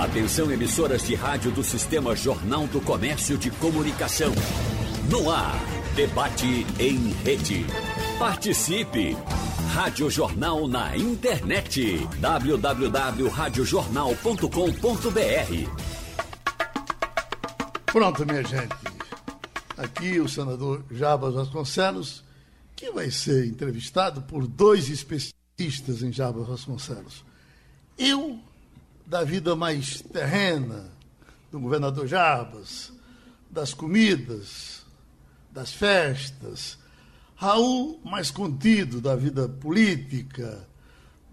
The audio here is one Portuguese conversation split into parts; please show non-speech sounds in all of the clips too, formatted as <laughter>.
Atenção emissoras de rádio do Sistema Jornal do Comércio de Comunicação. No ar, debate em rede. Participe! Rádio Jornal na internet. www.radiojornal.com.br Pronto, minha gente. Aqui o senador Jabas Vasconcelos, que vai ser entrevistado por dois especialistas em Jabas Vasconcelos. Eu da vida mais terrena do governador Jarbas, das comidas, das festas. Raul, mais contido da vida política,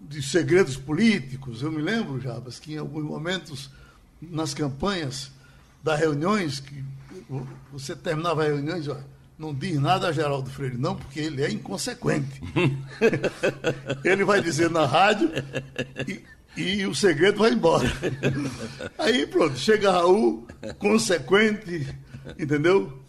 de segredos políticos. Eu me lembro, Jarbas, que em alguns momentos, nas campanhas das reuniões, que você terminava as reuniões, não diz nada a Geraldo Freire, não, porque ele é inconsequente. <laughs> ele vai dizer na rádio e, e o segredo vai embora. <laughs> Aí pronto, chega Raul, consequente, entendeu?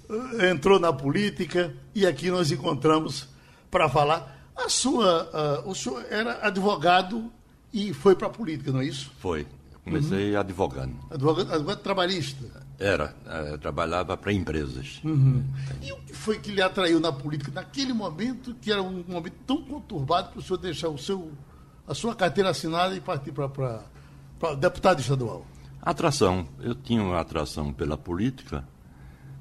Entrou na política e aqui nós encontramos para falar. A sua, uh, o senhor era advogado e foi para a política, não é isso? Foi. Comecei uhum. advogando. advogado. Advogado trabalhista? Era. Eu trabalhava para empresas. Uhum. E o que foi que lhe atraiu na política naquele momento, que era um momento tão conturbado para o senhor deixar o seu a sua carteira assinada e partir para deputado estadual? Atração. Eu tinha uma atração pela política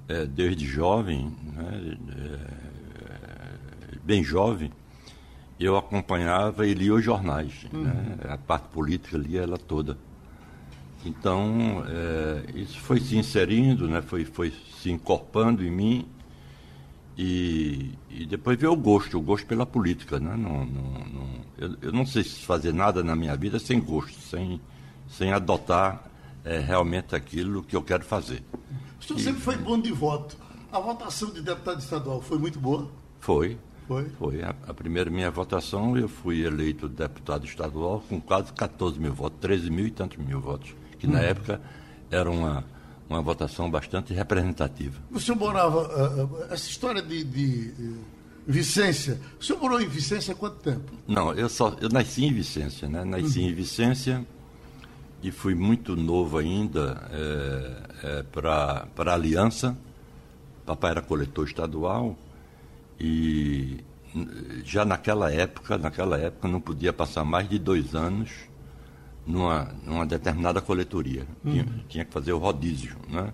é, desde jovem, né, é, bem jovem. Eu acompanhava e lia os jornais. Uhum. Né, a parte política lia ela toda. Então, é, isso foi se inserindo, né, foi, foi se encorpando em mim e, e, depois ver o gosto, o gosto pela política. Né? Não, não, não, eu, eu, não sei fazer nada na minha vida sem gosto, sem, sem adotar é, realmente aquilo que eu quero fazer. O senhor e, sempre foi bom de voto. A votação de deputado estadual foi muito boa? Foi. Foi? Foi. A, a primeira minha votação, eu fui eleito deputado estadual com quase 14 mil votos, 13 mil e tantos mil votos, que hum. na época era uma uma votação bastante representativa. O senhor morava. Uh, essa história de, de Vicência. O senhor morou em Vicência há quanto tempo? Não, eu só. Eu nasci em Vicência, né? Nasci uhum. em Vicência e fui muito novo ainda é, é, para a Aliança. Papai era coletor estadual e já naquela época, naquela época não podia passar mais de dois anos numa, numa determinada coletoria. Uhum. Tinha, tinha, que fazer o rodízio, né?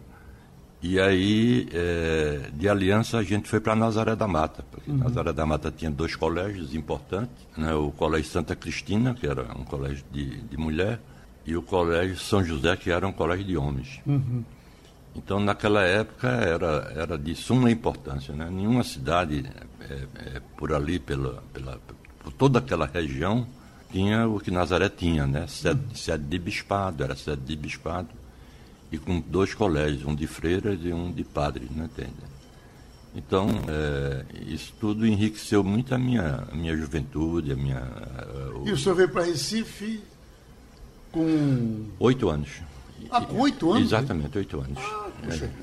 E aí, é, de aliança, a gente foi para Nazaré da Mata, porque uhum. Nazaré da Mata tinha dois colégios importantes, né? o Colégio Santa Cristina, que era um colégio de, de mulher, e o Colégio São José, que era um colégio de homens. Uhum. Então, naquela época, era, era de suma importância. Né? Nenhuma cidade é, é, por ali, pela, pela, por toda aquela região, tinha o que Nazaré tinha, né? Sede, sede de bispado, era sede de bispado, e com dois colégios, um de freiras e um de padres, né? Entende? Então, é, isso tudo enriqueceu muito a minha, a minha juventude, a minha... O... E o senhor veio para Recife com... Oito anos. Ah, com oito anos? Exatamente, oito anos. Ah,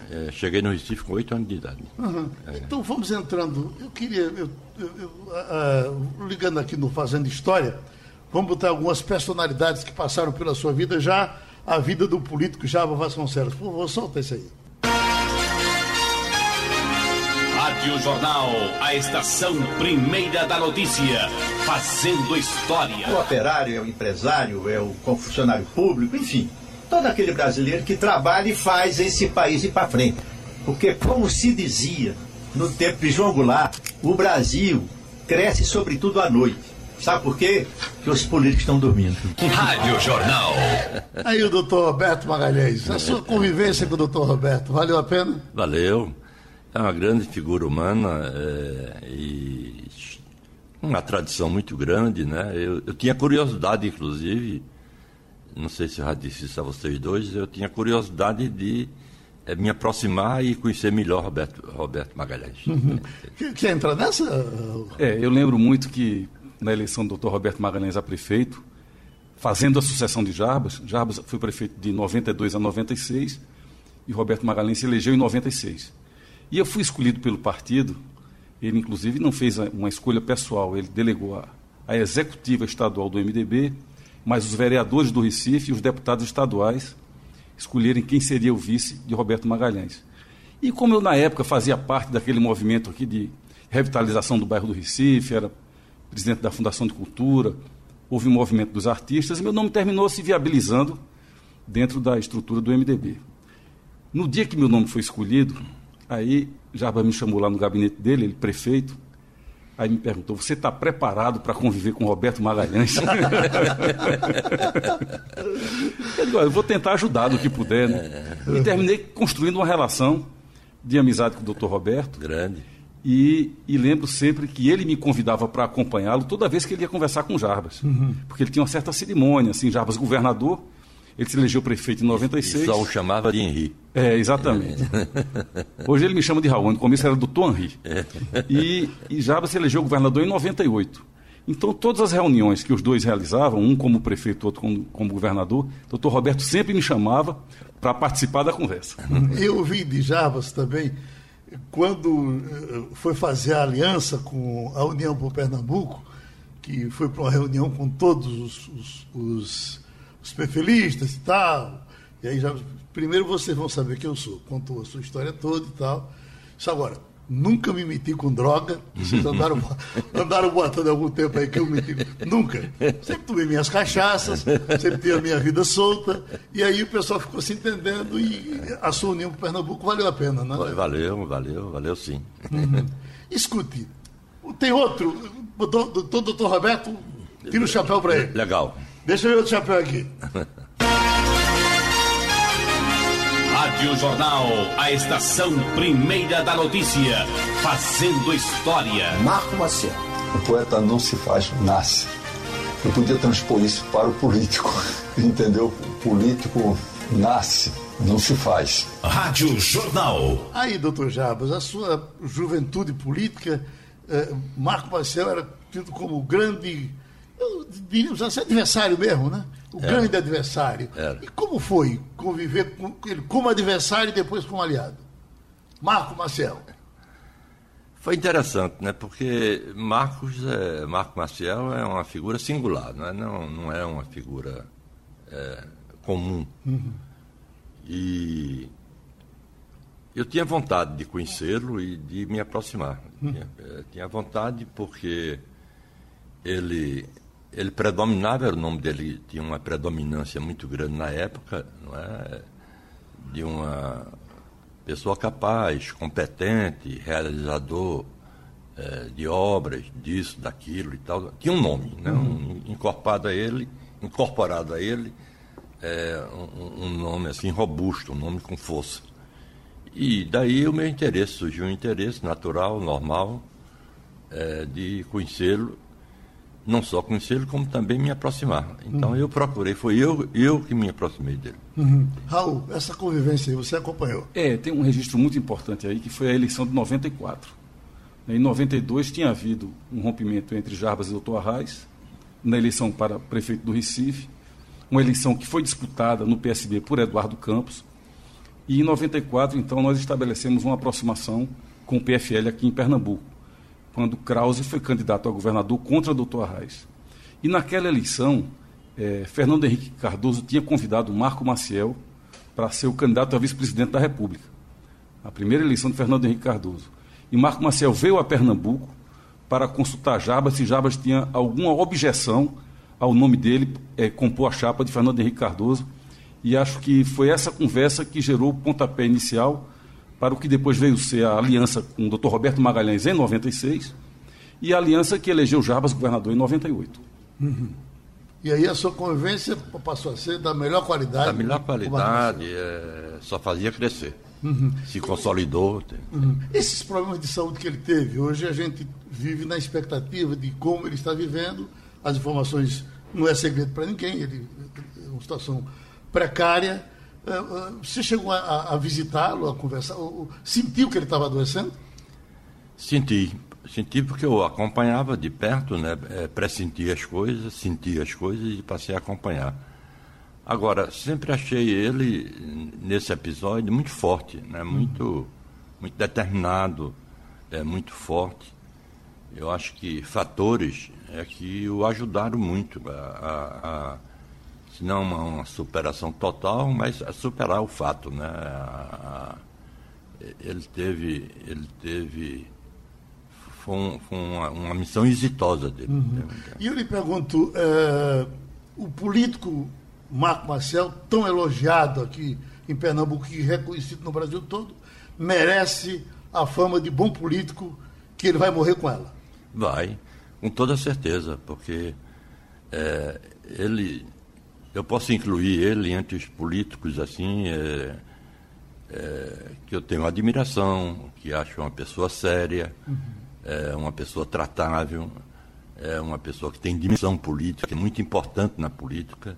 é, é, cheguei no Recife com oito anos de idade. Uhum. É. Então vamos entrando. Eu queria, eu, eu, eu, uh, ligando aqui no Fazendo História, Vamos botar algumas personalidades que passaram pela sua vida, já a vida do político Java Vasconcelos. Por favor, solta isso aí. Rádio Jornal, a estação primeira da notícia, fazendo história. O operário é o empresário, é o funcionário público, enfim, todo aquele brasileiro que trabalha e faz esse país ir para frente. Porque, como se dizia no tempo de João Goulart, o Brasil cresce sobretudo à noite. Sabe por quê? Porque os políticos estão dormindo. Rádio Jornal. Aí o doutor Roberto Magalhães, a sua convivência com o doutor Roberto, valeu a pena? Valeu. É uma grande figura humana é, e uma tradição muito grande, né? Eu, eu, tinha curiosidade, inclusive, não sei se eu já disse isso a vocês dois, eu tinha curiosidade de é, me aproximar e conhecer melhor Roberto, Roberto Magalhães. Uhum. Quer entrar nessa? É, eu lembro muito que na eleição do Dr. Roberto Magalhães a prefeito, fazendo a sucessão de Jarbas. Jarbas foi prefeito de 92 a 96 e Roberto Magalhães se elegeu em 96. E eu fui escolhido pelo partido, ele inclusive não fez uma escolha pessoal, ele delegou a, a executiva estadual do MDB, mas os vereadores do Recife e os deputados estaduais escolherem quem seria o vice de Roberto Magalhães. E como eu, na época, fazia parte daquele movimento aqui de revitalização do bairro do Recife, era presidente da Fundação de Cultura, houve um movimento dos artistas, e meu nome terminou se viabilizando dentro da estrutura do MDB. No dia que meu nome foi escolhido, aí Jarba me chamou lá no gabinete dele, ele prefeito, Aí me perguntou: você está preparado para conviver com Roberto Magalhães? <laughs> eu digo: eu vou tentar ajudar no que puder. Né? E terminei construindo uma relação de amizade com o doutor Roberto. Grande. E, e, lembro sempre que ele me convidava para acompanhá-lo toda vez que ele ia conversar com Jarbas. Uhum. Porque ele tinha uma certa cerimônia, assim, Jarbas governador, ele se elegeu prefeito em 96. E só o chamava de Henri. É, exatamente. <laughs> Hoje ele me chama de Raul, no começo era doutor Henri. É. E, e Jarbas se elegeu governador em 98. Então, todas as reuniões que os dois realizavam, um como prefeito, outro como, como governador, o doutor Roberto sempre me chamava para participar da conversa. Eu ouvi de Jarbas também, quando eh, foi fazer a aliança com a União por Pernambuco, que foi para uma reunião com todos os, os, os os perfeilistas e tal. E aí já. Primeiro vocês vão saber quem eu sou. Contou a sua história toda e tal. Isso agora, nunca me meti com droga. Vocês andaram, andaram botando algum tempo aí que eu meti. Nunca. Sempre tomei minhas cachaças, sempre tinha a minha vida solta. E aí o pessoal ficou se entendendo e a sua união com o Pernambuco valeu a pena, né? Valeu, valeu, valeu sim. Uhum. Escute, tem outro. O doutor Roberto, tira o chapéu para ele. Legal. Deixa eu ver o chapéu aqui. <laughs> Rádio Jornal, a estação primeira da notícia, fazendo história. Marco Maciel. O poeta não se faz, nasce. Eu podia transpor isso para o político, <laughs> entendeu? O político nasce, não se faz. Rádio Jornal. Aí, doutor Jabas, a sua juventude política, eh, Marco Maciel era tido como grande diríamos assim, adversário mesmo, né? O Era. grande adversário. Era. E como foi conviver com ele como adversário e depois como aliado? Marco Maciel. Foi interessante, né? Porque Marcos, é, Marco Maciel é uma figura singular, não é, não, não é uma figura é, comum. Uhum. E eu tinha vontade de conhecê-lo e de me aproximar. Uhum. Tinha, é, tinha vontade porque ele ele predominava, o nome dele tinha uma predominância muito grande na época, não é? de uma pessoa capaz, competente, realizador é, de obras, disso, daquilo e tal. Tinha um nome, né? um, incorporado a ele, incorporado a ele, é, um, um, nome assim robusto, um nome com força. E daí o meu interesse, surgiu um interesse natural, normal, é, de conhecê-lo não só conhecê-lo, como também me aproximar. Então uhum. eu procurei, foi eu, eu que me aproximei dele. Uhum. Raul, essa convivência aí, você acompanhou? É, tem um registro muito importante aí, que foi a eleição de 94. Em 92 tinha havido um rompimento entre Jarbas e Doutor Arraes, na eleição para prefeito do Recife, uma eleição que foi disputada no PSB por Eduardo Campos, e em 94, então, nós estabelecemos uma aproximação com o PFL aqui em Pernambuco quando Krause foi candidato a governador contra o doutor Arraes. E naquela eleição, é, Fernando Henrique Cardoso tinha convidado Marco Maciel para ser o candidato a vice-presidente da República. A primeira eleição de Fernando Henrique Cardoso. E Marco Maciel veio a Pernambuco para consultar Jabas se Jabas tinha alguma objeção ao nome dele é, compor a chapa de Fernando Henrique Cardoso. E acho que foi essa conversa que gerou o pontapé inicial para o que depois veio ser a aliança com o Dr. Roberto Magalhães em 96 e a aliança que elegeu Jarbas governador em 98. Uhum. E aí a sua convivência passou a ser da melhor qualidade? Da melhor qualidade, é, só fazia crescer. Uhum. Se consolidou. Uhum. Esses problemas de saúde que ele teve, hoje a gente vive na expectativa de como ele está vivendo. As informações não é segredo para ninguém, ele é uma situação precária. É, é, você chegou a, a visitá-lo, a conversar? Sentiu que ele estava adoecendo? Senti. Senti porque eu acompanhava de perto, né? É, pressentia as coisas, sentia as coisas e passei a acompanhar. Agora, sempre achei ele, nesse episódio, muito forte, né? muito, muito determinado, é, muito forte. Eu acho que fatores é que o ajudaram muito a, a, a se não uma, uma, superação total, mas superar o fato, né? A, a, ele teve, ele teve foi, um, foi uma, uma, missão exitosa dele. Uhum. E eu lhe pergunto, é, o político Marco Marcel, tão elogiado aqui em Pernambuco e reconhecido no Brasil todo, merece a fama de bom político que ele vai morrer com ela? Vai, com toda certeza, porque é, ele, eu posso incluir ele entre os políticos assim, é, é, que eu tenho admiração, que acho uma pessoa séria, uhum. é uma pessoa tratável, é uma pessoa que tem dimensão política, que é muito importante na política.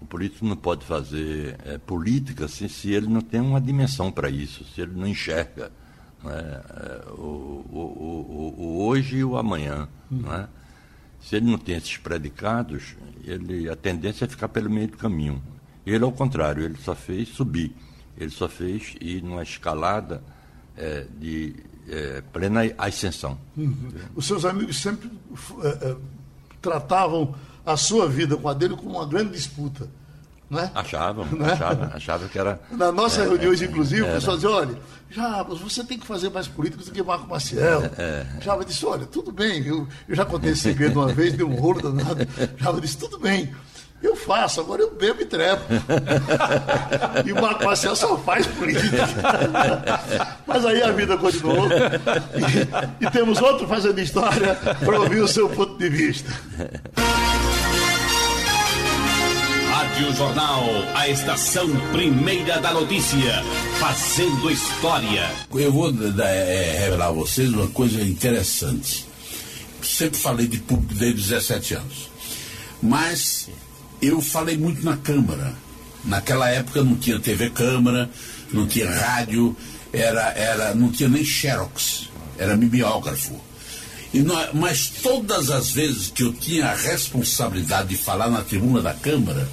O político não pode fazer é, política se, se ele não tem uma dimensão para isso, se ele não enxerga né, o, o, o, o, hoje e o amanhã. Uhum. Né? Se ele não tem esses predicados, ele, a tendência é ficar pelo meio do caminho. Ele, ao contrário, ele só fez subir, ele só fez ir numa escalada é, de é, plena ascensão. Uhum. Os seus amigos sempre é, tratavam a sua vida com a dele como uma grande disputa. Não é? Achavam, <laughs> né? achavam, achavam que era. Na nossa é, reuniões, é, inclusive, o pessoal dizia, olha, Jabas, você tem que fazer mais políticos do que Marco Maciel. É, é. Jabas disse, olha, tudo bem, eu, eu já contei esse segredo uma vez, deu um rolo danado. <laughs> Jabas disse, tudo bem. Eu faço, agora eu bebo e trepo. e o Marco Maciel só faz política. <laughs> Mas aí a vida continuou. E, e temos outro fazendo história para ouvir o seu ponto de vista. Rádio Jornal, a estação primeira da notícia, fazendo história. Eu vou é, revelar a vocês uma coisa interessante. Sempre falei de público desde 17 anos. Mas eu falei muito na Câmara. Naquela época não tinha TV Câmara, não tinha rádio, era, era, não tinha nem Xerox, era mimeógrafo. Nós, mas todas as vezes que eu tinha a responsabilidade de falar na tribuna da Câmara,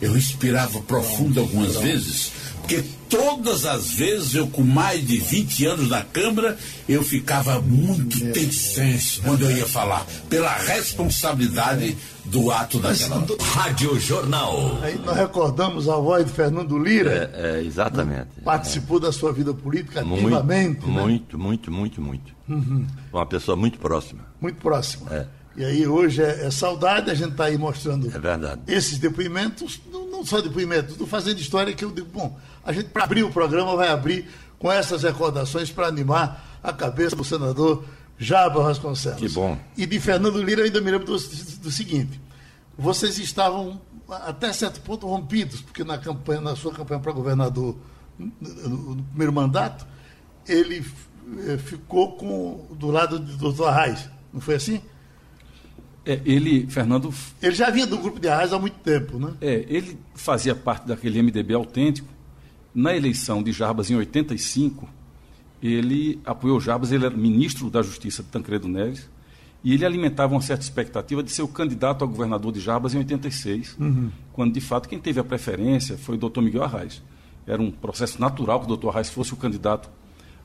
eu respirava profundo algumas vezes, porque todas as vezes eu com mais de 20 anos na Câmara, eu ficava muito tenso quando eu ia falar, pela responsabilidade do ato daquela. Rádio Jornal. Aí nós recordamos a voz de Fernando Lira. É, é exatamente. Participou é. da sua vida política ativamente. Muito, né? muito, muito, muito, muito. Uhum. Uma pessoa muito próxima. Muito próxima. É. E aí hoje é, é saudade, a gente está aí mostrando é esses depoimentos, não, não só depoimentos, do Fazendo História, que eu digo, bom, a gente para abrir o programa vai abrir com essas recordações para animar a cabeça do senador Jaba Vasconcelos. Que bom. E de Fernando Lira eu ainda me lembro do, do seguinte, vocês estavam até certo ponto rompidos, porque na campanha, na sua campanha para governador no, no primeiro mandato, ele eh, ficou com, do lado do doutor Arraes, não foi assim? É, ele, Fernando. Ele já vinha do grupo de Arraes há muito tempo, né? É, ele fazia parte daquele MDB autêntico. Na eleição de Jarbas em 85, ele apoiou Jarbas, ele era ministro da Justiça de Tancredo Neves, e ele alimentava uma certa expectativa de ser o candidato a governador de Jarbas em 86, uhum. quando de fato quem teve a preferência foi o doutor Miguel Arraes. Era um processo natural que o doutor Arraes fosse o candidato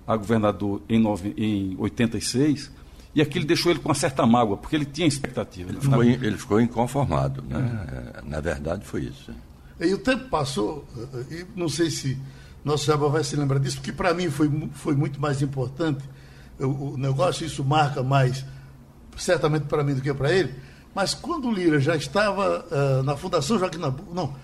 a governador em, nove, em 86 e aquilo deixou ele com uma certa mágoa, porque ele tinha expectativa. Ele, ficou, ele ficou inconformado. Né? É. Na verdade, foi isso. E o tempo passou, e não sei se nosso Jabá vai se lembrar disso, porque para mim foi, foi muito mais importante. O, o negócio, isso marca mais, certamente para mim do que para ele. Mas quando o Lira já estava uh, na Fundação Joaquim Nabuco, não,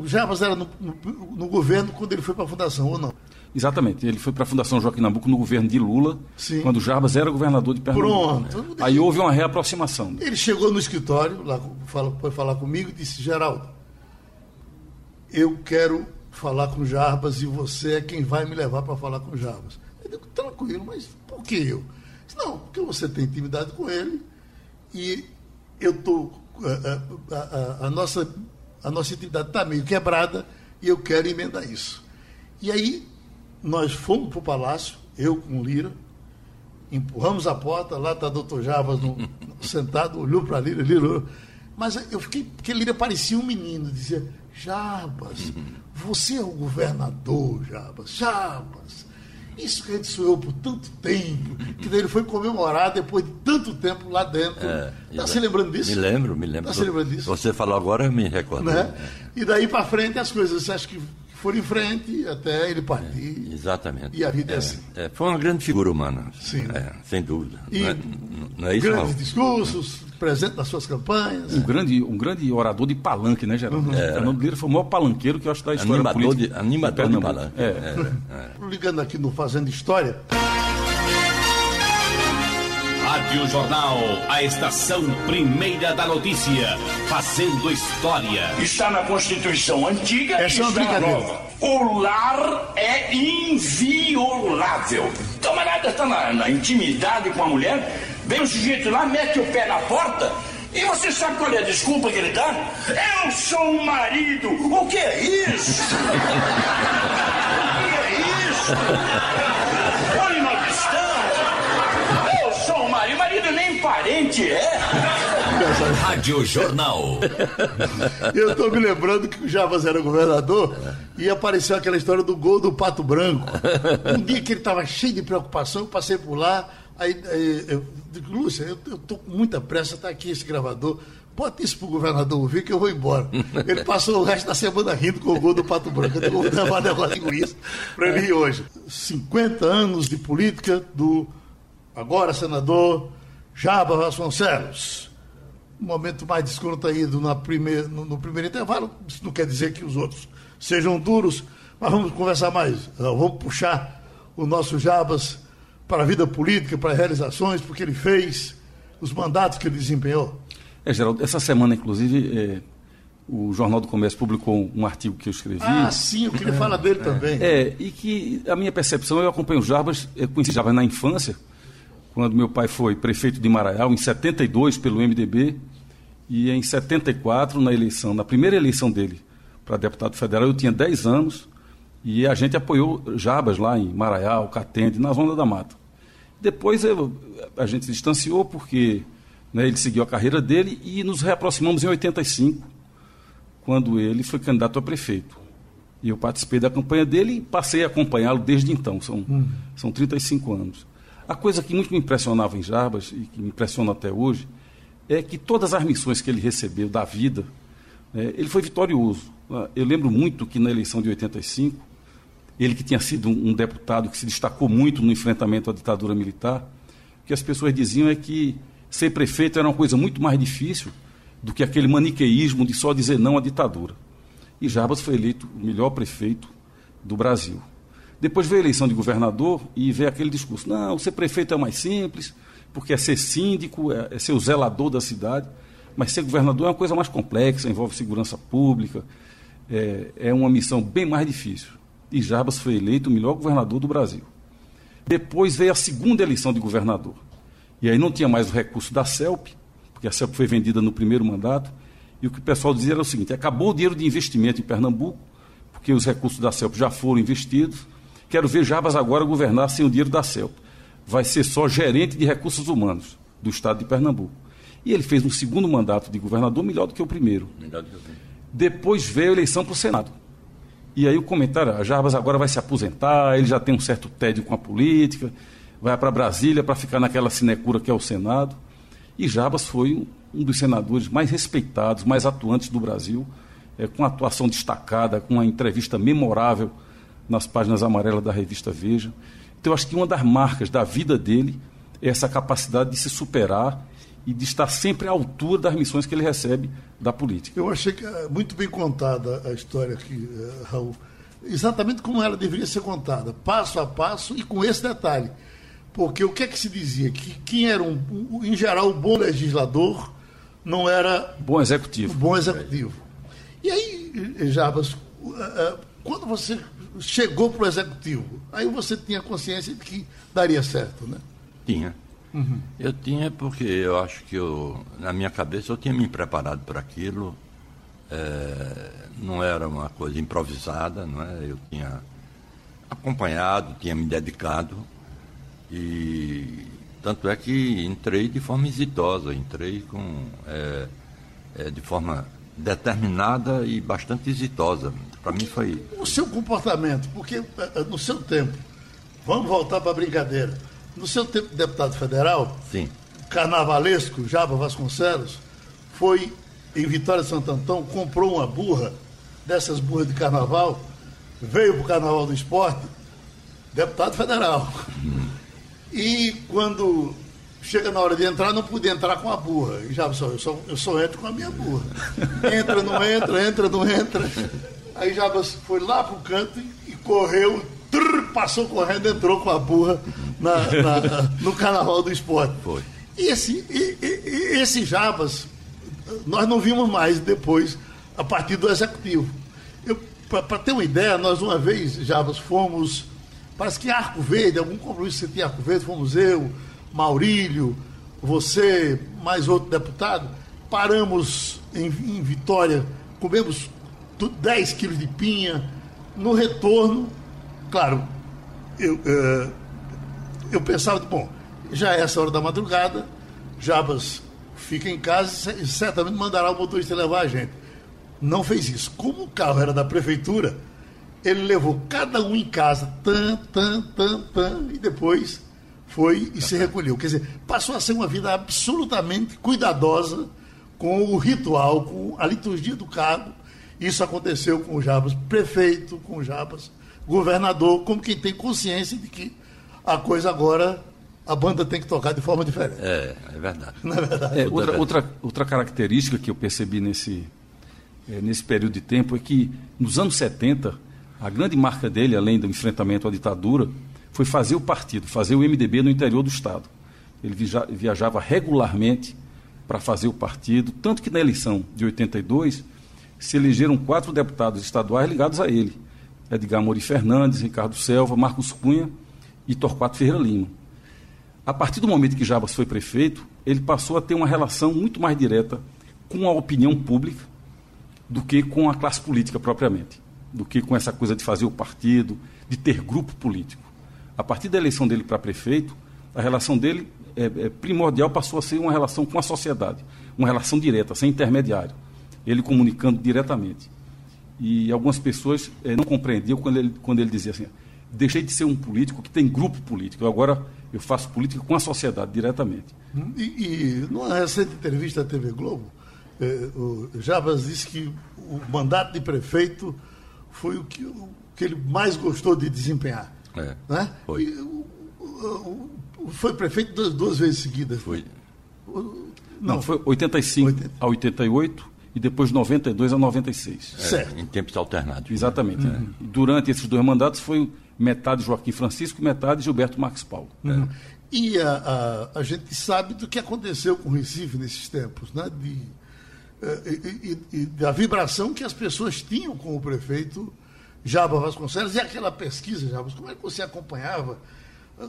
o Jabas era no, no, no governo quando ele foi para a Fundação, ou não? Exatamente. Ele foi para a Fundação Joaquim Nabuco no governo de Lula, Sim. quando Jarbas era governador de Pernambuco. Pronto. Aí houve uma reaproximação. Ele chegou no escritório, lá, foi falar comigo e disse, Geraldo, eu quero falar com Jarbas e você é quem vai me levar para falar com Jarbas. Eu digo, tranquilo, mas por que eu? Disse, Não, porque você tem intimidade com ele e eu estou. A, a, a, a, nossa, a nossa intimidade está meio quebrada e eu quero emendar isso. E aí nós fomos para o palácio, eu com Lira, empurramos a porta, lá está o doutor Javas no, <laughs> sentado, olhou para Lira, Lira olhou. Mas eu fiquei, porque Lira parecia um menino, dizia, Jabas, você é o governador, Jabas, Jabas. Isso que a gente sonhou por tanto tempo, que ele foi comemorar depois de tanto tempo lá dentro. Está é, se lembrando disso? Me lembro, me lembro. Está se lembrando disso? Você falou agora, eu me recordo. Né? E daí para frente as coisas, acho que foram em frente até ele partir. É, exatamente. E a vida é, é assim. É, foi uma grande figura humana. Sim. É, sem dúvida. E não é, não é isso, grandes não? discursos, presente nas suas campanhas. Um grande, um grande orador de palanque, né, Geraldo? Uhum. É. Fernando Lira foi o maior palanqueiro que eu acho da história Animador política. de, animador de palanque. É. Ligando aqui no Fazendo História, Rádio Jornal, a estação primeira da notícia, fazendo história. Está na Constituição antiga Essa e é uma está na brincadeira. nova. O lar é inviolável. Camarada está na, na intimidade com a mulher, vem o sujeito lá, mete o pé na porta. E você sabe qual é a desculpa que ele dá? Eu sou um marido. O que é isso? <laughs> o que é isso? Olha nós estamos. Eu sou um marido. Marido nem parente é. Rádio Jornal. eu estou me lembrando que o Jarbas era governador e apareceu aquela história do gol do Pato Branco. Um dia que ele estava cheio de preocupação, eu passei por lá, aí, aí eu digo, Lúcia, eu estou com muita pressa, está aqui esse gravador. Bota isso pro governador ouvir que eu vou embora. Ele passou o resto da semana rindo com o gol do Pato Branco. Eu vou levar um negócio com isso para ele hoje. 50 anos de política do agora senador Jaba Vasconcelos. Um momento mais descontraído na primeir, no, no primeiro intervalo. Isso não quer dizer que os outros sejam duros, mas vamos conversar mais. Vamos puxar o nosso Jabas para a vida política, para as realizações, porque ele fez, os mandatos que ele desempenhou. É, Geraldo, essa semana, inclusive, é, o Jornal do Comércio publicou um artigo que eu escrevi. Ah, sim, eu queria falar dele também. É, e que a minha percepção, eu acompanho o Jarbas, eu conheci Jarbas na infância, quando meu pai foi prefeito de Maraial, em 72, pelo MDB, e em 74, na eleição, na primeira eleição dele para deputado federal, eu tinha 10 anos, e a gente apoiou Jabas lá em Maraial, Catende, na Zona da Mata. Depois eu, a gente se distanciou porque né, ele seguiu a carreira dele e nos reaproximamos em 85, quando ele foi candidato a prefeito. E eu participei da campanha dele e passei a acompanhá-lo desde então, são, Hum. são 35 anos. A coisa que muito me impressionava em Jarbas, e que me impressiona até hoje, é que todas as missões que ele recebeu da vida, né, ele foi vitorioso. Ah, Eu lembro muito que na eleição de 85, ele que tinha sido um, um deputado que se destacou muito no enfrentamento à ditadura militar, o que as pessoas diziam é que ser prefeito era uma coisa muito mais difícil do que aquele maniqueísmo de só dizer não à ditadura. E Jarbas foi eleito o melhor prefeito do Brasil. Depois veio a eleição de governador e veio aquele discurso: não, ser prefeito é mais simples, porque é ser síndico, é, é ser o zelador da cidade. Mas ser governador é uma coisa mais complexa, envolve segurança pública, é, é uma missão bem mais difícil. E Jarbas foi eleito o melhor governador do Brasil. Depois veio a segunda eleição de governador. E aí não tinha mais o recurso da CELP, porque a CELP foi vendida no primeiro mandato. E o que o pessoal dizia era o seguinte: acabou o dinheiro de investimento em Pernambuco, porque os recursos da CELP já foram investidos. Quero ver Jarbas agora governar sem o dinheiro da CELP. Vai ser só gerente de recursos humanos do estado de Pernambuco. E ele fez um segundo mandato de governador melhor do que o primeiro. Depois veio a eleição para o Senado. E aí o comentário, a Jarbas agora vai se aposentar, ele já tem um certo tédio com a política, vai para Brasília para ficar naquela sinecura que é o Senado. E Jarbas foi um, um dos senadores mais respeitados, mais atuantes do Brasil, é, com atuação destacada, com uma entrevista memorável nas páginas amarelas da revista Veja. Então, eu acho que uma das marcas da vida dele é essa capacidade de se superar e de estar sempre à altura das missões que ele recebe da política. Eu achei que é muito bem contada a história aqui, eh, Raul. Exatamente como ela deveria ser contada, passo a passo e com esse detalhe. Porque o que é que se dizia? Que quem era, um, em geral, um bom legislador não era Bom executivo. um bom executivo. E aí, eh, Jarbas, eh, quando você chegou para o executivo, aí você tinha consciência de que daria certo, né? Tinha. Eu tinha porque eu acho que eu, na minha cabeça eu tinha me preparado para aquilo. eh, não era uma coisa improvisada, não é? Eu tinha acompanhado, tinha me dedicado e tanto é que entrei de forma exitosa, entrei com eh, eh, de forma determinada e bastante exitosa. Para mim foi O seu comportamento, porque eh, no seu tempo, Vamos voltar para a brincadeira. No seu tempo de deputado federal, Sim. carnavalesco, Jaba Vasconcelos, foi em Vitória de Santo Antão, comprou uma burra, dessas burras de carnaval, veio para o Carnaval do Esporte, deputado federal. E quando chega na hora de entrar, não podia entrar com a burra. E já só, eu só, eu só entro com a minha burra. Entra, não entra, entra, não entra. Aí Jabas foi lá pro canto e, correu, trrr, passou correndo, entrou com a burra na- na- no Carnaval do Esporte. Foi. E esse, e- e- esse Jabas, nós não vimos mais depois, a partir do Executivo. Para ter uma ideia, nós uma vez, Jabas, fomos, parece que Arco Verde, algum compromisso que você tinha Arco Verde, fomos eu, Maurílio, você, mais outro deputado, paramos em, em Vitória, comemos 10 quilos de pinha, no retorno, claro, eu, eh, eu pensava, bom, já é essa hora da madrugada, Jabas fica em casa e certamente mandará o motorista levar a gente. Não fez isso. Como o carro era da prefeitura, ele levou cada um em casa, tan, tan, tan, tan, e depois foi e se recolheu. Quer dizer, passou a ser uma vida absolutamente cuidadosa com o ritual, com a liturgia do cargo. Isso aconteceu com o Jabas prefeito, com o Jabas governador, como quem tem consciência de que a coisa agora, a banda tem que tocar de forma diferente. É, é verdade. Não é verdade? É, outra, é outra, outra característica que eu percebi nesse, eh, nesse período de tempo é que, nos anos 70, a grande marca dele, além do enfrentamento à ditadura, foi fazer o partido, fazer o MDB no interior do Estado. Ele viajava regularmente para fazer o partido, tanto que na eleição de 82 se elegeram quatro deputados estaduais ligados a ele: Edgar Mori Fernandes, Ricardo Selva, Marcos Cunha e Torquato Ferreira Lima. A partir do momento que Jabas foi prefeito, ele passou a ter uma relação muito mais direta com a opinião pública do que com a classe política propriamente, do que com essa coisa de fazer o partido, de ter grupo político. A partir da eleição dele para prefeito, a relação dele é, é, primordial passou a ser uma relação com a sociedade, uma relação direta, sem intermediário, ele comunicando diretamente. E algumas pessoas eh, não compreendiam quando ele, quando ele dizia assim: deixei de ser um político que tem grupo político, agora eu faço política com a sociedade diretamente. E, e numa recente entrevista à TV Globo, eh, o Jabas disse que o mandato de prefeito foi o que, o que ele mais gostou de desempenhar. É, né? foi. E o- o- o- foi prefeito duas, duas vezes seguidas. Foi. Não, foi 85 80. a 88 e depois 92 a 96. É, Certo. Em tempos alternados. Exatamente. E Durante esses dois mandatos foi metade Joaquim Francisco e metade Gilberto Marques Paulo. E a, a, a gente sabe do que aconteceu com o Recife nesses tempos, né? De, eh, e, e- e da vibração que as pessoas tinham com o prefeito Jaba Vasconcelos e aquela pesquisa, Jabas, como é que você acompanhava?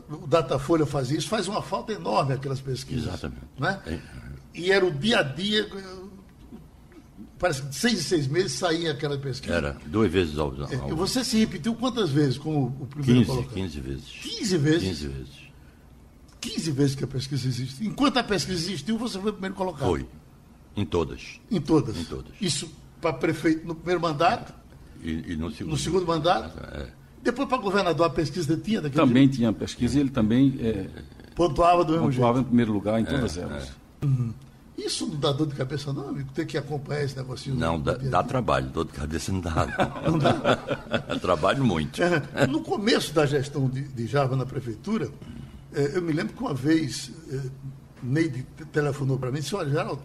O Datafolha fazia isso, faz uma falta enorme aquelas pesquisas. Exatamente. Né? É. E era o dia a dia, parece que de seis em seis meses saía aquela pesquisa. Era duas vezes ao, É, ao E você se repetiu quantas vezes como o primeiro 15, colocado? 15 vezes. 15 vezes? 15 vezes. 15 vezes que a pesquisa existe. Enquanto a pesquisa existiu, você foi o primeiro colocado. Foi. Em todas. Em todas. Em todas. Isso para prefeito no primeiro mandato, E, e no segundo. no segundo mandato. É. Depois para governador a pesquisa tinha daquele Também jeito? tinha pesquisa e ele também é, pontuava do mesmo pontuava em jeito. primeiro lugar em todas elas. Isso não dá dor de cabeça, não, amigo? Ter que acompanhar esse negocinho. Não, dá, dá trabalho. Dor de cabeça não dá. <laughs> Não dá? <laughs> Trabalho muito. É, No começo da gestão de, de Java na prefeitura, eh, eu me lembro que uma vez eh, Neide te- telefonou para mim e disse, olha, Geraldo,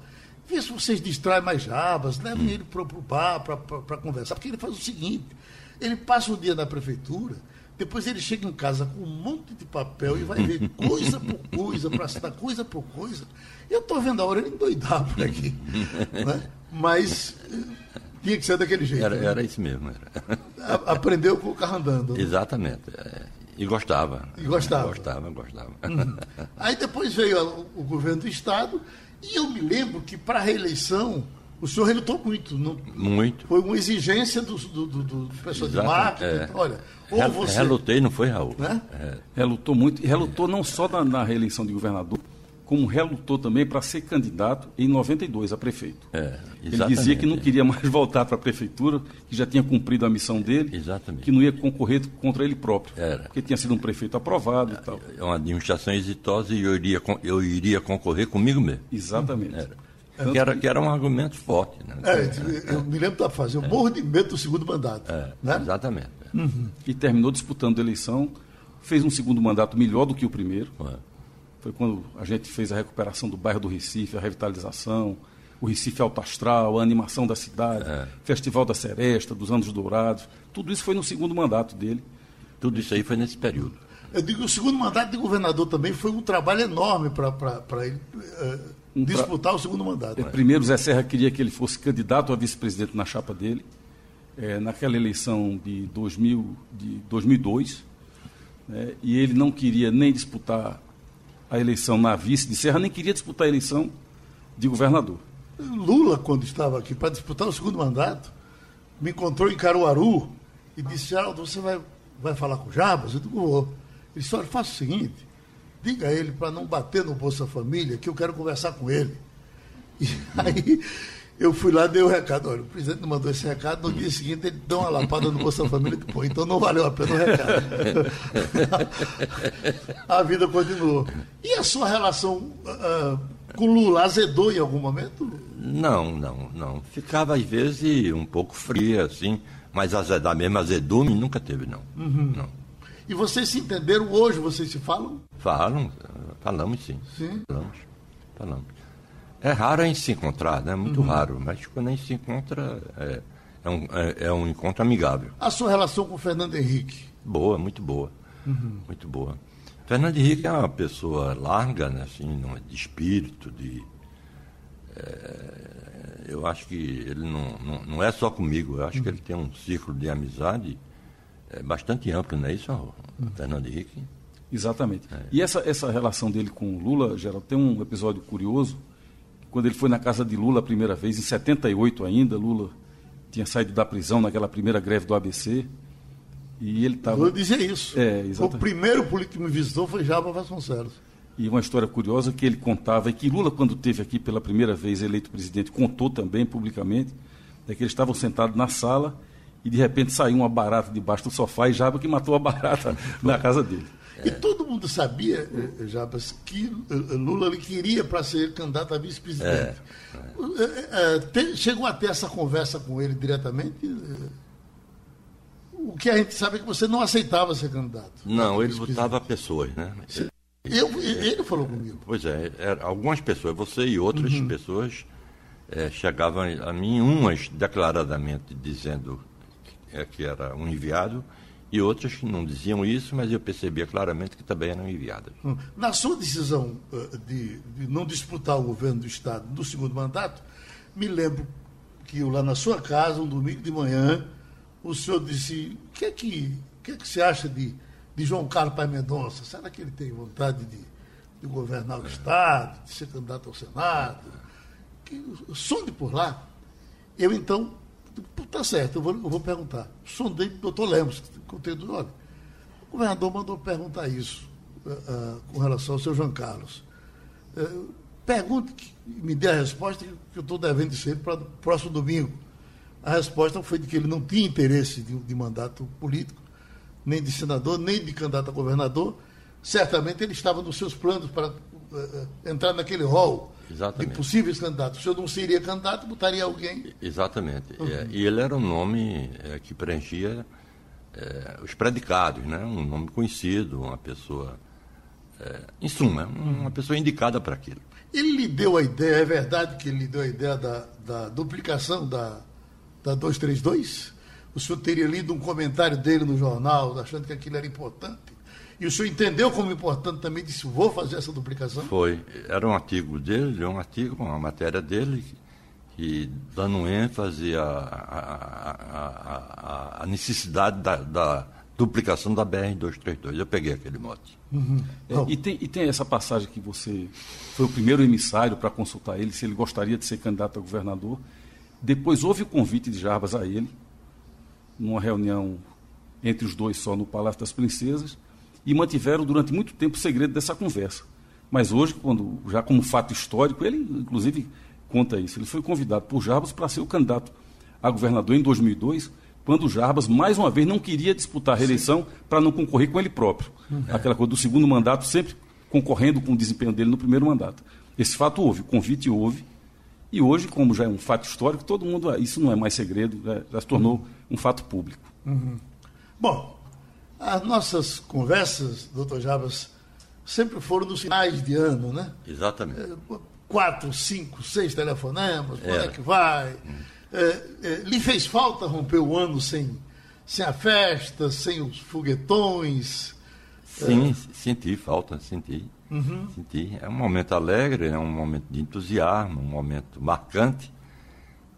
vê se vocês distraem mais Javas, levem ele para o bar para conversar, porque ele faz o seguinte, ele passa o dia na prefeitura, depois ele chega em casa com um monte de papel e vai ver coisa por coisa, para assinar coisa por coisa. Eu estou vendo a hora ele endoidar por aqui. <laughs> né? Mas eh, tinha que ser daquele jeito. Era, né? era isso mesmo. Era. A- Aprendeu com o carro andando. né? Exatamente. é. E gostava. E gostava. Gostava, gostava. Aí depois veio o governo do Estado e eu me lembro que para a reeleição o senhor relutou muito. Não, Muito. foi uma exigência do, do, do, do pessoal de Exatamente, marketing. é. Olha, ou Re- você. Relutei, não foi, Raul? Né? É. Relutou muito, e relutou não só na, na reeleição de governador, como relutou também para ser candidato em 92 a prefeito. É, Ele dizia que não queria mais <laughs> voltar para a prefeitura, que já tinha cumprido a missão dele, Exatamente. que não ia concorrer contra ele próprio, Era. porque tinha sido um prefeito aprovado e tal. É uma administração exitosa e eu iria, eu iria concorrer comigo mesmo. Exatamente. Era. Que era, que era um argumento forte. Né? É, eu me lembro da frase, eu morro de medo do segundo mandato. É, né? Exatamente. E terminou disputando a eleição, fez um segundo mandato melhor do que o primeiro. É. Foi quando a gente fez a recuperação do bairro do Recife, a revitalização, o Recife Alto Astral, a animação da cidade, É. Festival da Seresta, dos Anos Dourados. Tudo isso foi no segundo mandato dele. Tudo isso aí foi nesse período. Eu digo que o segundo mandato de governador também foi um trabalho enorme para ele eh, Um disputar o segundo mandato. É, Primeiro, Zé Serra queria que ele fosse candidato a vice-presidente na chapa dele, é, naquela eleição de, 2000, de 2002, né, e ele não queria nem disputar a eleição na vice de Serra, nem queria disputar a eleição de governador. Lula, quando estava aqui para disputar o segundo mandato, me encontrou em Caruaru e disse, Geraldo, você vai, vai falar com o Jabas? Eu digo, vou. Ele disse, olha, faça o seguinte, diga a ele para não bater no Bolsa Família, que eu quero conversar com ele. E aí eu fui lá, dei o recado, olha, o presidente não mandou esse recado, no dia seguinte ele deu uma lapada no Bolsa Família, que, pô, então não valeu a pena o recado. <laughs> a vida continuou. E a sua relação ah, com Lula azedou em algum momento? Não, não, não. Ficava às vezes um pouco fria, assim, mas azedar mesmo, azedume nunca teve, não. Não. E vocês se entenderam hoje? Vocês se falam? Falam, falamos sim. Sim. Falamos, falamos. É raro a gente se encontrar, né? Muito raro, mas quando a gente se encontra, é, é um, é, é um encontro amigável. A sua relação com o Fernando Henrique? Boa, muito boa. Muito boa. Fernando Henrique é uma pessoa larga, né, assim, é de espírito, de. é, eu acho que ele não, não, não é só comigo, eu acho que ele tem um círculo de amizade é, bastante amplo, não é isso, Fernando Henrique? Exatamente. E essa, essa relação dele com o Lula, Geraldo, tem um episódio curioso. Quando ele foi na casa de Lula a primeira vez, em 78 ainda, Lula tinha saído da prisão naquela primeira greve do ABC. E ele estava. Lula dizia isso. É, o exatamente. primeiro político que me visitou foi Jaba Vasconcelos. E uma história curiosa que ele contava, e que Lula, quando teve aqui pela primeira vez eleito presidente, contou também publicamente, é que eles estavam sentados na sala e de repente saiu uma barata debaixo do sofá e Jaba que matou a barata <laughs> na casa dele. E todo mundo sabia, eh, Jabas, que eh, Lula ele queria para ser candidato a vice-presidente. Eh, eh, te- Chegou a ter essa conversa com ele diretamente? Eh, O que a gente sabe é que você não aceitava ser candidato. Não, ele votava pessoas, né? Eu, ele falou comigo. Pois é, algumas pessoas, você e outras pessoas, eh, chegavam a mim, umas declaradamente dizendo eh, que era um enviado, e outras que não diziam isso, mas eu percebia claramente que também eram enviadas. Na sua decisão eh, de, de não disputar o governo do Estado no segundo mandato, me lembro que eu lá na sua casa, um domingo de manhã, o senhor disse: o que é que, que, é que você acha de, de João Carlos Pai Mendonça? Será que ele tem vontade de, de governar o Estado, de ser candidato ao Senado? Que, sonde por lá. Eu então, tá certo, eu vou, eu vou perguntar. Sondei para o doutor Lemos, que contei do olha, o governador mandou perguntar isso ah, ah, com relação ao seu João Carlos. Eh, pergunte, que me dê a resposta que eu estou devendo ele para próximo domingo. A resposta foi de que ele não tinha interesse de, de mandato político, nem de senador, nem de candidato a governador. Certamente ele estava nos seus planos para entrar naquele rol Exatamente. de possíveis candidatos. Se eu não seria candidato, botaria alguém. Exatamente. É, e ele era um nome é, que preenchia é, os predicados, né? um nome conhecido, uma pessoa. é, em suma, uma pessoa indicada para aquilo. Ele lhe deu a ideia, é verdade que ele lhe deu a ideia da, da duplicação da, da 232? O senhor teria lido um comentário dele no jornal, achando que aquilo era importante? E o senhor entendeu como importante também, disse, vou fazer essa duplicação? Foi, era um artigo dele, um artigo, uma matéria dele, que, dando ênfase à, à, à, à- à necessidade da, da duplicação da BR-232. Eu peguei aquele mote. É, e, tem, e tem essa passagem que você foi o primeiro emissário para consultar ele, se ele gostaria de ser candidato a governador. Depois houve o convite de Jarbas a ele, numa reunião entre os dois só no Palácio das Princesas, e mantiveram durante muito tempo o segredo dessa conversa. Mas hoje, quando, já como fato histórico, ele inclusive conta isso. Ele foi convidado por Jarbas para ser o candidato a governador em 2002, quando Jarbas, mais uma vez, não queria disputar a reeleição para não concorrer com ele próprio. Uhum. Aquela coisa do segundo mandato, sempre concorrendo com o desempenho dele no primeiro mandato. Esse fato houve, o convite houve, e hoje, como já é um fato histórico, todo mundo, ah, isso não é mais segredo, já, já se tornou um fato público. Uhum. Bom, as nossas conversas, doutor Jarbas, sempre foram nos finais de ano, né? Exatamente. É, quatro, cinco, seis telefonemas, como é que vai? É, é, lhe fez falta romper o ano sem, sem a festa, sem os foguetões? Sim, é... senti falta, senti. Uhum. Senti. É um momento alegre, é um momento de entusiasmo, um momento marcante.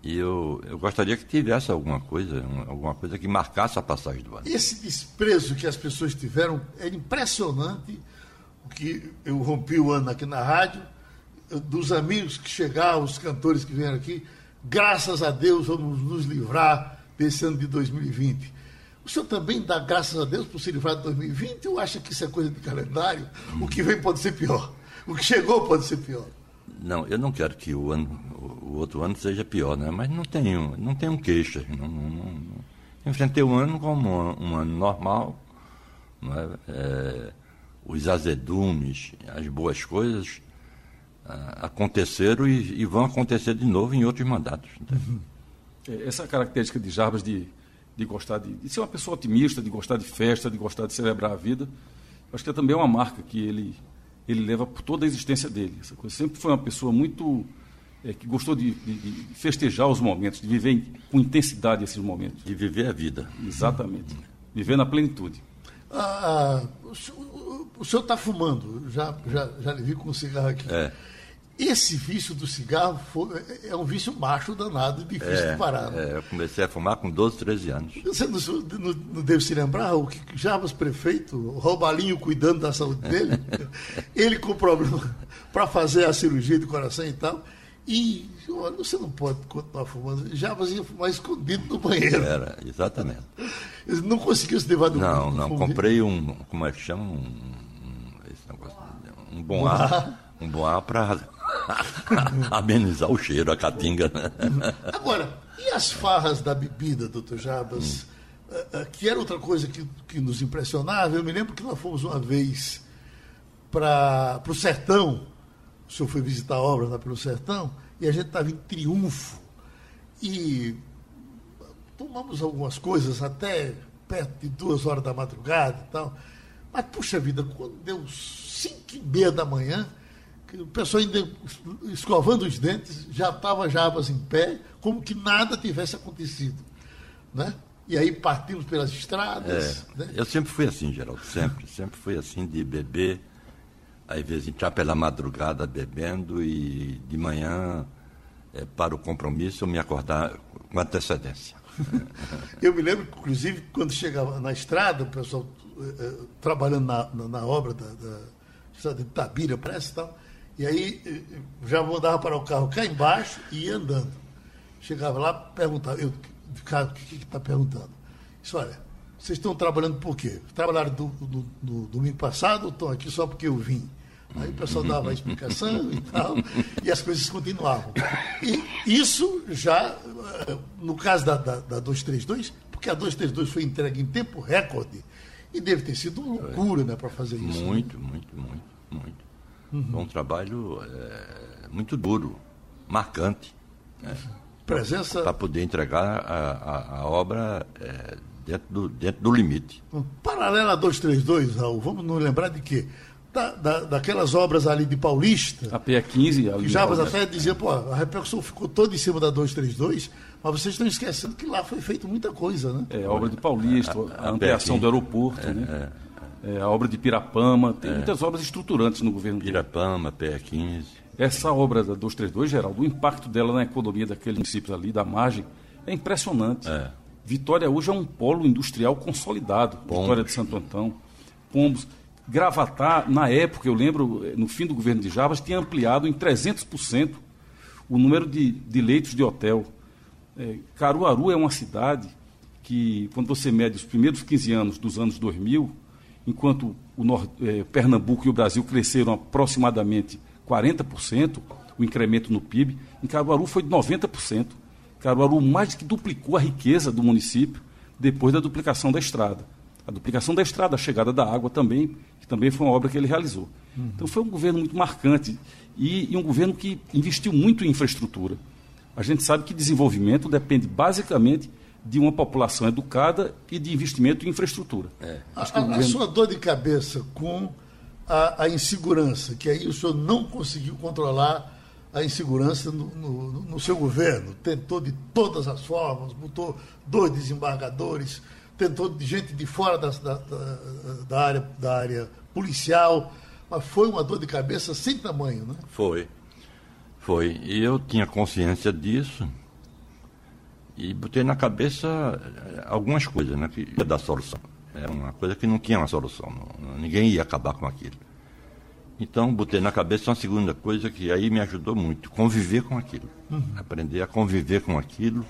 E eu, eu gostaria que tivesse alguma coisa, alguma coisa que marcasse a passagem do ano. Esse desprezo que as pessoas tiveram é impressionante que eu rompi o ano aqui na rádio, dos amigos que chegaram, os cantores que vieram aqui, graças a Deus vamos nos livrar desse ano de 2020. O senhor também dá graças a Deus por se livrar de 2020 ou acha que isso é coisa de calendário? O que vem pode ser pior. O que chegou pode ser pior. Não, eu não quero que o, ano, o outro ano seja pior, né? mas não tenho, não tenho queixa. Não, não, não, enfrentei o ano como um, um ano normal. É? É, os azedumes, as boas coisas aconteceram e, e, vão acontecer de novo em outros mandatos. Uhum. Essa característica de Jarbas de, de gostar de, de, ser uma pessoa otimista, de gostar de festa, de gostar de celebrar a vida, acho que é também uma marca que ele, ele leva por toda a existência dele. Essa coisa. Sempre foi uma pessoa muito é, que gostou de, de, de, festejar os momentos, de viver com intensidade esses momentos. De viver a vida. Exatamente. Viver na plenitude. Ah, o senhor está fumando, já, já, já lhe vi com o cigarro aqui. É. Esse vício do cigarro foi, é, é um vício macho danado, difícil é, de parar. Né? É, eu comecei a fumar com 12, 13 anos. Você não, não, não deve se lembrar o que Jarbas prefeito, o Robalinho cuidando da saúde dele, <laughs> ele com problema para fazer a cirurgia de coração e tal. E olha, você não pode continuar fumando. Jarbas ia fumar escondido no banheiro. Era, exatamente. Não conseguiu se levar do Não, não. Comprei um, como é que chama? Um, um bom ar, um bom ar para <laughs> amenizar o cheiro, a catinga. Né? Agora, e as farras da bebida, doutor Jabas? Hum. Que era outra coisa que, que nos impressionava. Eu me lembro que nós fomos uma vez para o sertão. O senhor foi visitar a obra lá pelo sertão e a gente estava em triunfo. E tomamos algumas coisas até perto de duas horas da madrugada e tal. Mas, puxa vida, quando deu cinco e meia da manhã, o pessoal ainda escovando os dentes, já estava Jabas em pé, como que nada tivesse acontecido. Né? E aí partimos pelas estradas. É, né? Eu sempre fui assim, Geraldo, sempre. sempre fui assim de beber, às vezes entrar pela madrugada bebendo e de manhã, é, para o compromisso, eu me acordar com antecedência. eu me lembro, inclusive, quando chegava na estrada, o pessoal eh, trabalhando na, na, na, obra da, da estrada de Tabira, parece e tal. E aí eh, já mandava para o carro cá embaixo e ia andando. Chegava lá, perguntava, eu, cara, o que está perguntando? Isso, olha, vocês estão trabalhando por quê? Trabalharam do, do, do domingo passado estão aqui só porque eu vim? Aí o pessoal dava a explicação e tal, e as coisas continuavam. E isso já, eh, no caso da, da, da 232, porque a 232 foi entregue em tempo recorde, e deve ter sido uma loucura né, para fazer isso. Muito, né? muito, muito, muito. Uhum. Foi um trabalho é, muito duro, marcante. Né? Presença. Para poder entregar a, a, a obra é, dentro, do, dentro do limite. Paralela 232, Raul, vamos nos lembrar de quê? Da, da, daquelas obras ali de Paulista. A PE15. Ali, que Jabas até dizia, pô, a repercussão ficou toda em cima da 232, mas vocês estão esquecendo que lá foi feito muita coisa, né? É, a obra de Paulista, a, a, a ampliação do aeroporto, é, né? É. É, a obra de Pirapama, tem é. muitas obras estruturantes no governo Pirapama, PE15. Essa obra da 232, Geraldo, o impacto dela na economia daqueles municípios ali, da margem, é impressionante. É. Vitória hoje é um polo industrial consolidado. Pombos. Vitória de Santo Antão, Pombos. Gravatar, na época, eu lembro, no fim do governo de Jabas, tinha ampliado em 300% o número de, de leitos de hotel. É, Caruaru é uma cidade que, quando você mede os primeiros 15 anos dos anos 2000, enquanto o Nord, eh, Pernambuco e o Brasil cresceram aproximadamente 40%, o incremento no PIB, em Caruaru foi de 90%. Caruaru mais que duplicou a riqueza do município depois da duplicação da estrada. A duplicação da estrada, a chegada da água também, que também foi uma obra que ele realizou. Uhum. Então foi um governo muito marcante e, e um governo que investiu muito em infraestrutura. A gente sabe que desenvolvimento depende basicamente de uma população educada e de investimento em infraestrutura. É. A, governo... a, sua dor de cabeça com a, a, insegurança, que aí o senhor não conseguiu controlar a insegurança no, no, no, seu governo, tentou de todas as formas, botou dois desembargadores, tentou de gente de fora da, da, da, área, da área policial, mas foi uma dor de cabeça sem tamanho, né? Foi, foi. E eu tinha consciência disso e botei na cabeça eh, algumas coisas, né, que ia dar solução. Era uma coisa que não tinha uma solução, não, ninguém ia acabar com aquilo. Então, botei na cabeça uma segunda coisa que aí me ajudou muito, conviver com aquilo. Uhum. Aprender a conviver com aquilo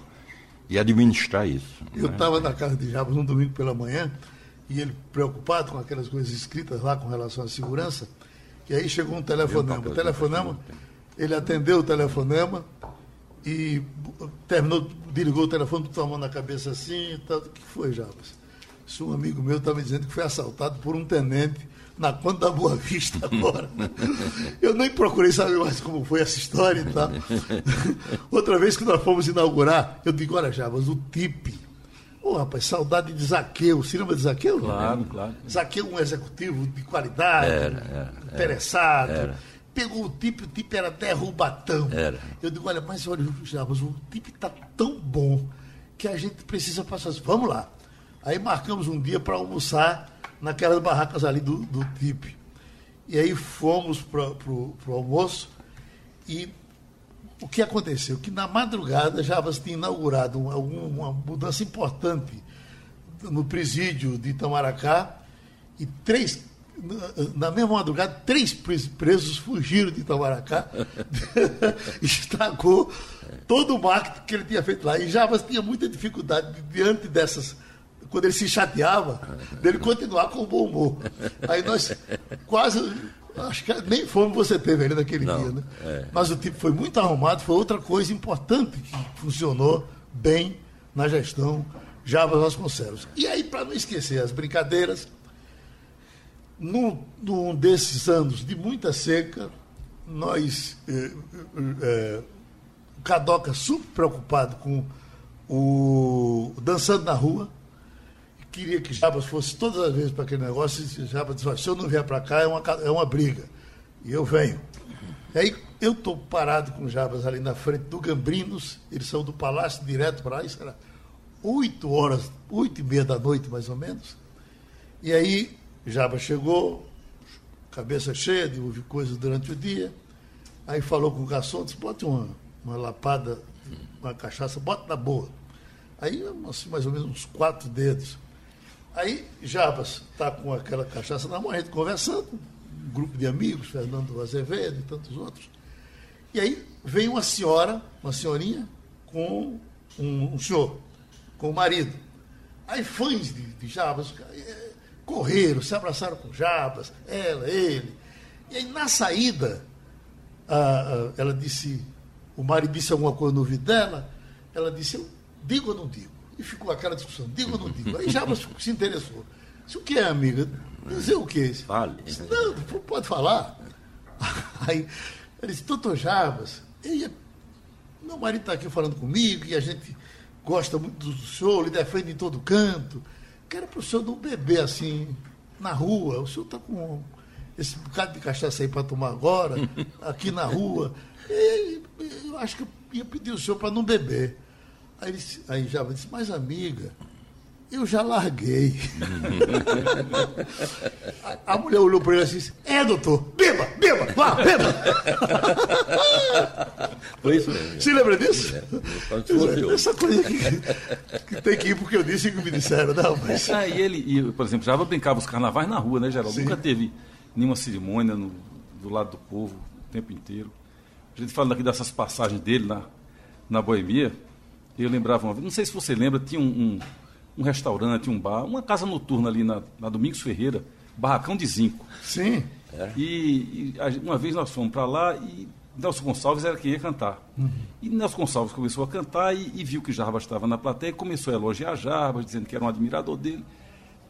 e administrar isso. Eu estava né? na casa de Jabas um domingo pela manhã, e ele preocupado com aquelas coisas escritas lá com relação à segurança, e aí chegou um telefonema. O telefonema, ele atendeu o telefonema, e terminou, desligou o telefone, botou a mão na cabeça assim e tal. O que foi, Jabas? Isso um amigo meu estava me dizendo que foi assaltado por um tenente na conta da Boa Vista <laughs> agora. Eu nem procurei saber mais como foi essa história e tal. <laughs> Outra vez que nós fomos inaugurar, eu digo, olha, Jabas, o TIP. Ô, oh, rapaz, saudade de Zaqueu. Você lembra de Zaqueu? Claro, claro. Zaqueu, um executivo de qualidade, era, era, interessado. Era pegou o tipo, o tipo era derrubatão. Era. Eu digo, olha, mas olha, o tipo está tão bom que a gente precisa passar. Vamos lá. Aí marcamos um dia para almoçar naquelas barracas ali do, do TIP. E aí fomos para o almoço e o que aconteceu? Que na madrugada Jabas tinha inaugurado uma, uma mudança importante no presídio de Itamaracá e três na mesma madrugada, três presos fugiram de Itamaracá, <laughs> <laughs> estragou todo o marketing que ele tinha feito lá. E Javas tinha muita dificuldade diante dessas, quando ele se chateava, dele continuar com o bom humor. Aí nós quase, acho que nem fome você teve ali naquele Não, dia, né? É. Mas o tipo foi muito arrumado, foi outra coisa importante que funcionou bem na gestão Javas Vasconcelos. E aí, para não esquecer as brincadeiras, num, num desses anos de muita seca, nós, eh, eh, Cadoca super preocupado com o Dançando na Rua, queria que Jabas fosse todas as vezes para aquele negócio, e Jabas disse, se eu não vier para cá é uma, é uma briga. E eu venho. E aí eu estou parado com Jabas ali na frente do Gambrinos, eles são do palácio direto para lá, isso era oito horas, oito e meia da noite mais ou menos. E aí Jaba chegou, cabeça cheia de ouvir coisas durante o dia. Aí falou com o garçom, disse, bota uma, uma lapada, uma cachaça, bota na boa. Aí, assim, mais ou menos uns quatro dedos. Aí Jabas está com aquela cachaça na mão, a gente conversando, um grupo de amigos, Fernando Azevedo e tantos outros. E aí vem uma senhora, uma senhorinha, com um, um senhor, com o marido. Aí fãs de, de Jabas, correram, se abraçaram com Jabas, ela, ele. E aí, na saída, a, a, ela disse, o marido disse alguma coisa no ouvido dela, ela disse, eu digo ou não digo? E ficou aquela discussão, digo ou não digo? Aí Jabas se interessou. Disse, o que é, amiga? Dizer o quê? Fale. Disse, não, pode falar. <laughs> Aí ela disse, doutor Jabas, eu, meu marido está aqui falando comigo e a gente gosta muito do senhor, lhe defende em todo canto que era para o senhor não beber assim na rua. O senhor está com esse bocado de cachaça aí para tomar agora, <laughs> aqui na rua. E, eu acho que eu ia pedir o senhor para não beber. Aí, aí já disse, mas amiga, eu já larguei. a, a, mulher olhou para ele assim, disse, é doutor, beba, beba, vá, beba. Foi isso mesmo. Você lembra disso? É, essa coisa que, que, tem que ir porque eu disse que me disseram, não, mas... Ah, e ele, e, por exemplo, já brincava os carnavais na rua, né, Geraldo? Sim. Nunca teve nenhuma cerimônia no, do lado do povo o tempo inteiro. A gente falando aqui dessas passagens dele na, na boemia, eu lembrava uma vez, não sei se você lembra, tinha um, um um restaurante, um bar, uma casa noturna ali na, na Domingos Ferreira, Barracão de Zinco. Sim. É. E, e a, uma vez nós fomos para lá e Nelson Gonçalves era quem ia cantar. Uhum. E Nelson Gonçalves começou a cantar e, e, viu que Jarbas estava na plateia e começou a elogiar Jarbas, dizendo que era um admirador dele.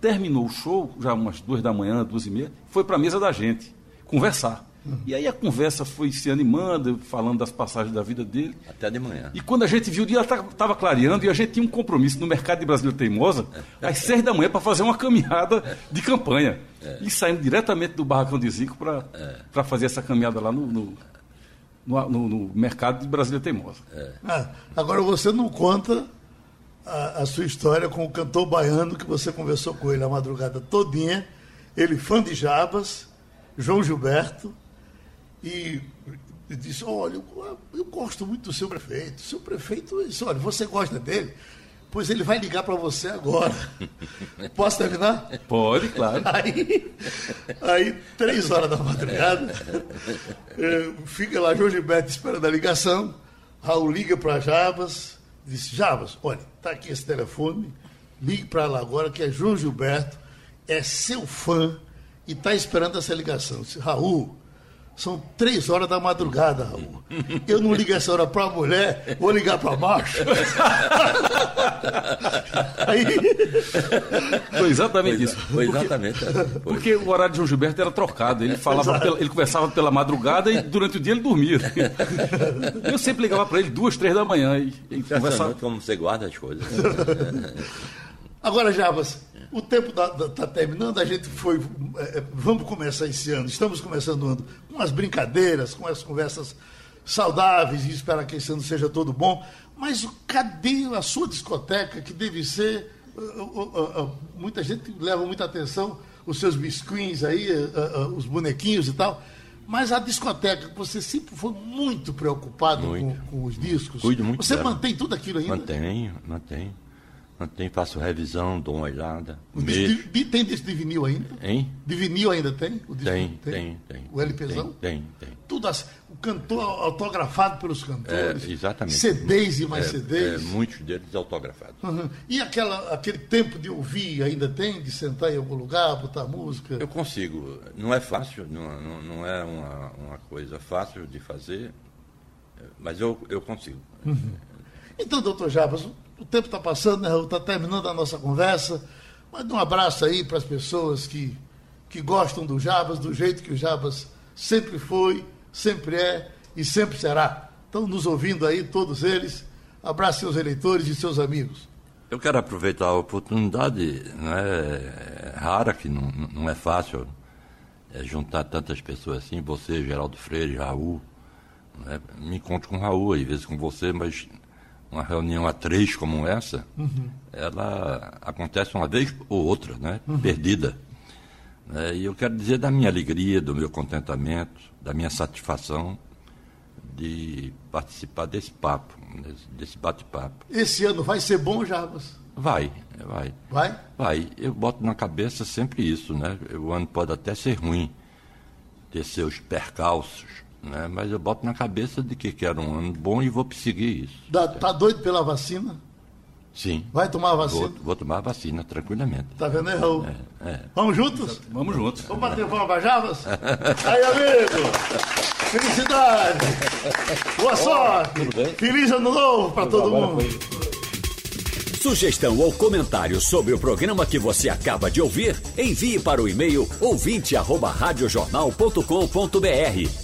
Terminou o show, já umas duas da manhã, duas e meia, foi para a mesa da gente conversar. E aí a conversa foi se animando, falando das passagens da vida dele. Até de manhã. E quando a gente viu, o dia estava clareando e a gente tinha um compromisso no mercado de Brasília Teimosa, é. às seis da manhã, para fazer uma caminhada de campanha. É. E saímos diretamente do Barracão de Zico para é. fazer essa caminhada lá no, no no, no, no mercado de Brasília Teimosa. É. Ah, agora você não conta a, a, sua história com o cantor baiano que você conversou com ele a madrugada todinha, ele fã de Jabas, João Gilberto, e, disse, olha, eu, eu, gosto muito do seu prefeito. O seu prefeito, disse, olha, você gosta dele? Pois ele vai ligar para você agora. <laughs> Posso terminar? Pode, claro. <laughs> Aí, aí três horas da madrugada, eh, fica lá João Gilberto esperando a ligação. Raul liga para Jabas, disse: Jabas, olha, está aqui esse telefone, ligue para lá agora, que é João Gilberto, é seu fã e está esperando essa ligação. Disse, Raul, são três horas da madrugada, Raul. Eu não ligo essa hora para a mulher, vou ligar para macho. <laughs> Aí... Foi exatamente isso. Foi exatamente. Porque, foi. porque, o horário de João Gilberto era trocado. Ele falava, pela, ele conversava pela madrugada e durante o dia ele dormia. <laughs> Eu sempre ligava para ele duas, três da manhã e, e conversava. como você guarda as coisas. <laughs> Agora, Jabas, o tempo está terminando, a gente foi. É, é, vamos começar esse ano, estamos começando o ano com as brincadeiras, com as conversas saudáveis, e espero que esse ano seja todo bom. Mas cadê a sua discoteca, que deve ser. Uh, uh, uh, muita gente leva muita atenção, os seus biscuits aí, os bonequinhos e tal. Mas a discoteca, você sempre foi muito preocupado muito. Com, com, os discos. Cuido muito. Você dela. mantém tudo aquilo ainda? Mantenho, mantenho. Tem, faço revisão, dou uma olhada. De, tem disco de vinil ainda? Hein? De vinil ainda tem? Tem, tem, tem, tem. O LPzão? Tem, tem. tem. Tudo assim, o cantor autografado pelos cantores. É, exatamente. CDs e mais é, CDs. É, muitos deles autografados. Uhum. E aquela, aquele tempo de ouvir ainda tem? De sentar em algum lugar, botar música? Eu consigo. Não é fácil, não, não, não é uma, uma coisa fácil de fazer, mas eu, eu consigo. Uhum. Então, doutor Jabas, o tempo está passando, né, Está terminando a nossa conversa. Manda um abraço aí para as pessoas que, que gostam do Jabas, do jeito que o Jabas sempre foi, sempre é e sempre será. Estão nos ouvindo aí, todos eles. Abraço seus eleitores e seus amigos. Eu quero aproveitar a oportunidade, né, é rara, que não, não é fácil é, juntar tantas pessoas assim, você, Geraldo Freire, Raul. Né, me encontro com Raul, às vezes com você, mas uma reunião a três como essa, uhum. ela acontece uma vez ou outra, né? Uhum. Perdida. É, e eu quero dizer da minha alegria, do meu contentamento, da minha satisfação de participar desse papo, desse bate-papo. Esse ano vai ser bom, Jarbas? Vai, vai. Vai? Vai. Eu boto na cabeça sempre isso, né? O ano pode até ser ruim, ter seus percalços, né? Mas eu boto na cabeça de que quero um ano bom e vou perseguir isso. Dá, tá doido pela vacina? Sim. Vai tomar a vacina? Vou, vou tomar a vacina, tranquilamente. Tá vendo Raul? É, é. Vamos juntos? Vamos juntos. Vamos bater palma para Javas? aí, amigo! Felicidade! Boa sorte! Feliz ano novo para todo mundo! Sugestão ou comentário sobre o programa que você acaba de ouvir, envie para o e-mail ouvinte@radiojornal.com.br